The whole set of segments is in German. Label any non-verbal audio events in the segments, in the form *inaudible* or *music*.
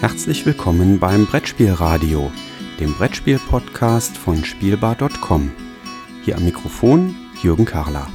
Herzlich willkommen beim Brettspielradio, dem Brettspiel-Podcast von Spielbar.com. Hier am Mikrofon Jürgen Karler.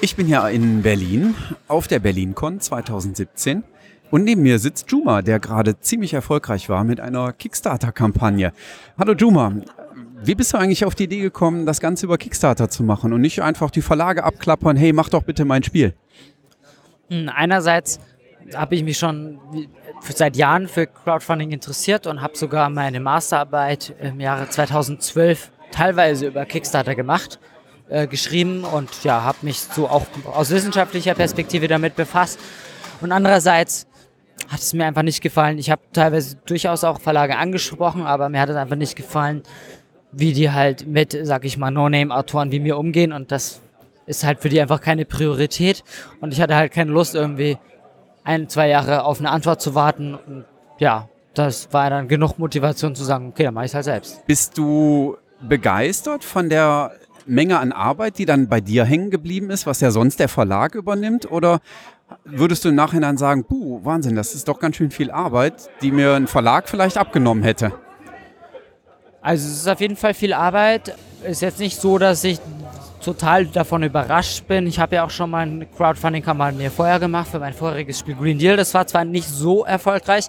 Ich bin ja in Berlin auf der BerlinCon 2017 und neben mir sitzt Juma, der gerade ziemlich erfolgreich war mit einer Kickstarter-Kampagne. Hallo Juma, wie bist du eigentlich auf die Idee gekommen, das Ganze über Kickstarter zu machen und nicht einfach die Verlage abklappern, hey, mach doch bitte mein Spiel? Hm, einerseits habe ich mich schon seit Jahren für Crowdfunding interessiert und habe sogar meine Masterarbeit im Jahre 2012 teilweise über Kickstarter gemacht, äh, geschrieben und ja, habe mich so auch aus wissenschaftlicher Perspektive damit befasst. Und andererseits hat es mir einfach nicht gefallen. Ich habe teilweise durchaus auch Verlage angesprochen, aber mir hat es einfach nicht gefallen, wie die halt mit, sag ich mal, No-Name-Autoren wie mir umgehen und das ist halt für die einfach keine Priorität und ich hatte halt keine Lust irgendwie ein, zwei Jahre auf eine Antwort zu warten und ja, das war dann genug Motivation zu sagen, okay, dann mache ich es halt selbst. Bist du begeistert von der Menge an Arbeit, die dann bei dir hängen geblieben ist, was ja sonst der Verlag übernimmt? Oder würdest du im Nachhinein sagen, puh, Wahnsinn, das ist doch ganz schön viel Arbeit, die mir ein Verlag vielleicht abgenommen hätte? Also es ist auf jeden Fall viel Arbeit. Ist jetzt nicht so, dass ich total davon überrascht bin. Ich habe ja auch schon mal eine Crowdfunding-Kampagne vorher gemacht für mein vorheriges Spiel Green Deal. Das war zwar nicht so erfolgreich,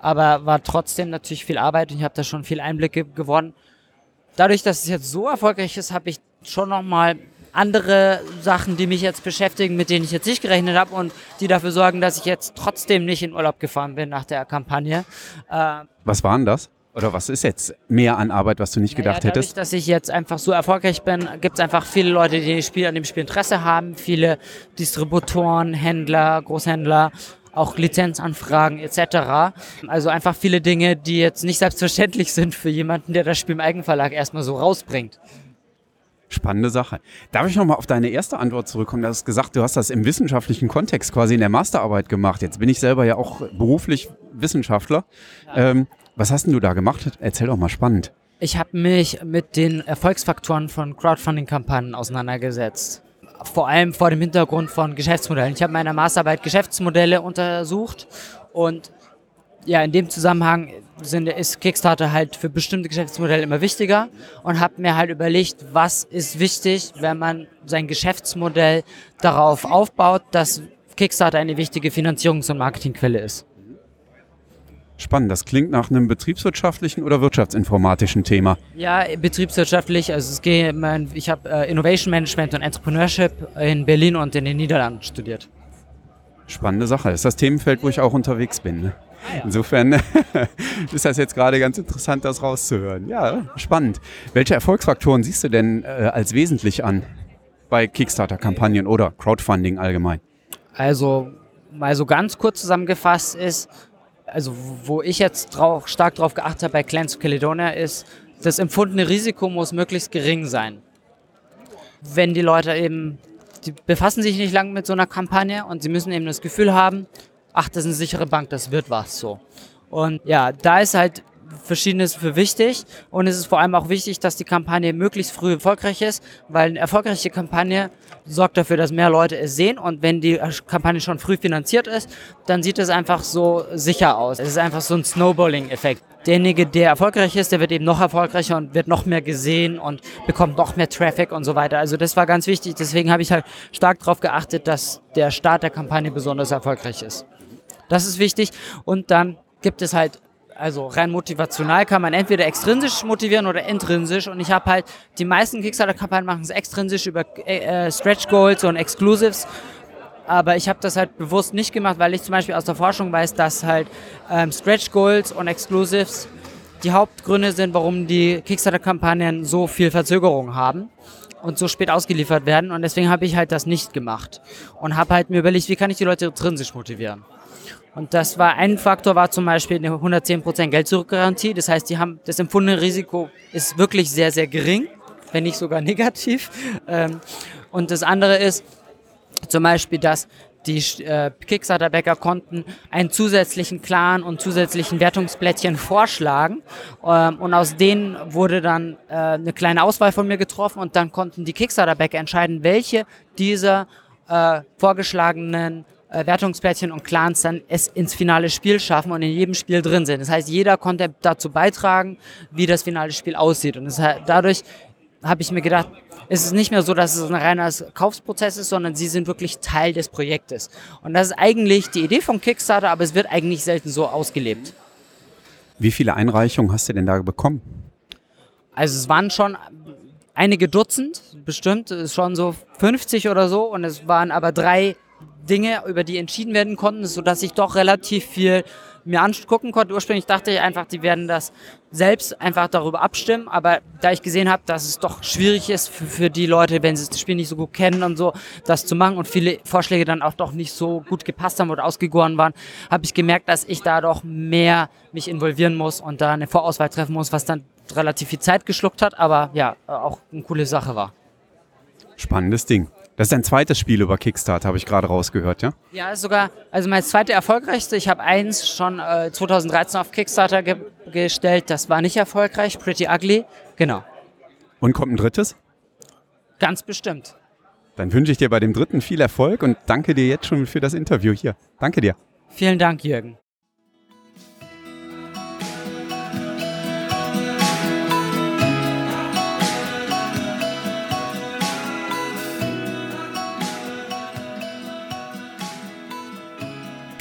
aber war trotzdem natürlich viel Arbeit und ich habe da schon viel Einblicke gewonnen. Dadurch, dass es jetzt so erfolgreich ist, habe ich schon nochmal andere Sachen, die mich jetzt beschäftigen, mit denen ich jetzt nicht gerechnet habe und die dafür sorgen, dass ich jetzt trotzdem nicht in Urlaub gefahren bin nach der Kampagne. Äh, was waren das? Oder was ist jetzt mehr an Arbeit, was du nicht naja, gedacht dadurch, hättest? dass ich jetzt einfach so erfolgreich bin, gibt es einfach viele Leute, die Spiel, an dem Spiel Interesse haben, viele Distributoren, Händler, Großhändler, auch Lizenzanfragen etc. Also einfach viele Dinge, die jetzt nicht selbstverständlich sind für jemanden, der das Spiel im Eigenverlag erstmal so rausbringt. Spannende Sache. Darf ich nochmal auf deine erste Antwort zurückkommen? Du hast gesagt, du hast das im wissenschaftlichen Kontext quasi in der Masterarbeit gemacht. Jetzt bin ich selber ja auch beruflich Wissenschaftler. Ja. Ähm, was hast denn du da gemacht? Erzähl doch mal spannend. Ich habe mich mit den Erfolgsfaktoren von Crowdfunding-Kampagnen auseinandergesetzt. Vor allem vor dem Hintergrund von Geschäftsmodellen. Ich habe in meiner Masterarbeit Geschäftsmodelle untersucht und ja, in dem Zusammenhang sind, ist Kickstarter halt für bestimmte Geschäftsmodelle immer wichtiger und habe mir halt überlegt, was ist wichtig, wenn man sein Geschäftsmodell darauf aufbaut, dass Kickstarter eine wichtige Finanzierungs- und Marketingquelle ist. Spannend, das klingt nach einem betriebswirtschaftlichen oder wirtschaftsinformatischen Thema. Ja, betriebswirtschaftlich. Also es geht, ich habe äh, Innovation Management und Entrepreneurship in Berlin und in den Niederlanden studiert. Spannende Sache. Das ist das Themenfeld, wo ich auch unterwegs bin. Ne? Insofern *laughs* ist das jetzt gerade ganz interessant, das rauszuhören. Ja, spannend. Welche Erfolgsfaktoren siehst du denn äh, als wesentlich an bei Kickstarter-Kampagnen oder Crowdfunding allgemein? Also, mal so ganz kurz zusammengefasst ist, also wo ich jetzt drauf, stark drauf geachtet habe bei Clans of Caledonia ist, das empfundene Risiko muss möglichst gering sein. Wenn die Leute eben, die befassen sich nicht lange mit so einer Kampagne und sie müssen eben das Gefühl haben, ach, das ist eine sichere Bank, das wird was so. Und ja, da ist halt Verschiedenes für wichtig und es ist vor allem auch wichtig, dass die Kampagne möglichst früh erfolgreich ist, weil eine erfolgreiche Kampagne sorgt dafür, dass mehr Leute es sehen und wenn die Kampagne schon früh finanziert ist, dann sieht es einfach so sicher aus. Es ist einfach so ein Snowballing-Effekt. Derjenige, der erfolgreich ist, der wird eben noch erfolgreicher und wird noch mehr gesehen und bekommt noch mehr Traffic und so weiter. Also das war ganz wichtig. Deswegen habe ich halt stark darauf geachtet, dass der Start der Kampagne besonders erfolgreich ist. Das ist wichtig. Und dann gibt es halt, also rein motivational kann man entweder extrinsisch motivieren oder intrinsisch. Und ich habe halt, die meisten Kickstarter-Kampagnen machen es extrinsisch über äh, Stretch Goals und Exclusives. Aber ich habe das halt bewusst nicht gemacht, weil ich zum Beispiel aus der Forschung weiß, dass halt ähm, Stretch Goals und Exclusives die Hauptgründe sind, warum die Kickstarter-Kampagnen so viel Verzögerung haben und so spät ausgeliefert werden. Und deswegen habe ich halt das nicht gemacht. Und habe halt mir überlegt, wie kann ich die Leute intrinsisch motivieren. Und das war ein Faktor, war zum Beispiel eine 110% Geld-Zurück-Garantie. Das heißt, die haben das empfundene Risiko ist wirklich sehr, sehr gering, wenn nicht sogar negativ. Ähm, und das andere ist zum Beispiel, dass die äh, Kickstarter-Bäcker konnten einen zusätzlichen Clan und zusätzlichen Wertungsplättchen vorschlagen. Ähm, und aus denen wurde dann äh, eine kleine Auswahl von mir getroffen und dann konnten die Kickstarter-Bäcker entscheiden, welche dieser äh, vorgeschlagenen äh, Wertungsplättchen und Clans dann es ins finale Spiel schaffen und in jedem Spiel drin sind. Das heißt, jeder konnte dazu beitragen, wie das finale Spiel aussieht. Und das, dadurch habe ich mir gedacht, es ist nicht mehr so, dass es ein reiner Kaufsprozess ist, sondern sie sind wirklich Teil des Projektes. Und das ist eigentlich die Idee von Kickstarter, aber es wird eigentlich selten so ausgelebt. Wie viele Einreichungen hast du denn da bekommen? Also es waren schon einige Dutzend, bestimmt, schon so 50 oder so. Und es waren aber drei Dinge, über die entschieden werden konnten, sodass ich doch relativ viel mir angucken konnte. Ursprünglich dachte ich einfach, die werden das selbst einfach darüber abstimmen, aber da ich gesehen habe, dass es doch schwierig ist für, für, die Leute, wenn sie das Spiel nicht so gut kennen und so, das zu machen und viele Vorschläge dann auch doch nicht so gut gepasst haben oder ausgegoren waren, habe ich gemerkt, dass ich da doch mehr mich involvieren muss und da eine Vorauswahl treffen muss, was dann relativ viel Zeit geschluckt hat, aber ja, auch eine coole Sache war. Spannendes Ding. Das ist ein zweites Spiel über Kickstarter, habe ich gerade rausgehört, ja? Ja, sogar, also mein zweiter erfolgreichste. Ich habe eins schon äh, 2013 auf Kickstarter ge gestellt. Das war nicht erfolgreich. Pretty Ugly. Genau. Und kommt ein drittes? Ganz bestimmt. Dann wünsche ich dir bei dem dritten viel Erfolg und danke dir jetzt schon für das Interview hier. Danke dir. Vielen Dank, Jürgen.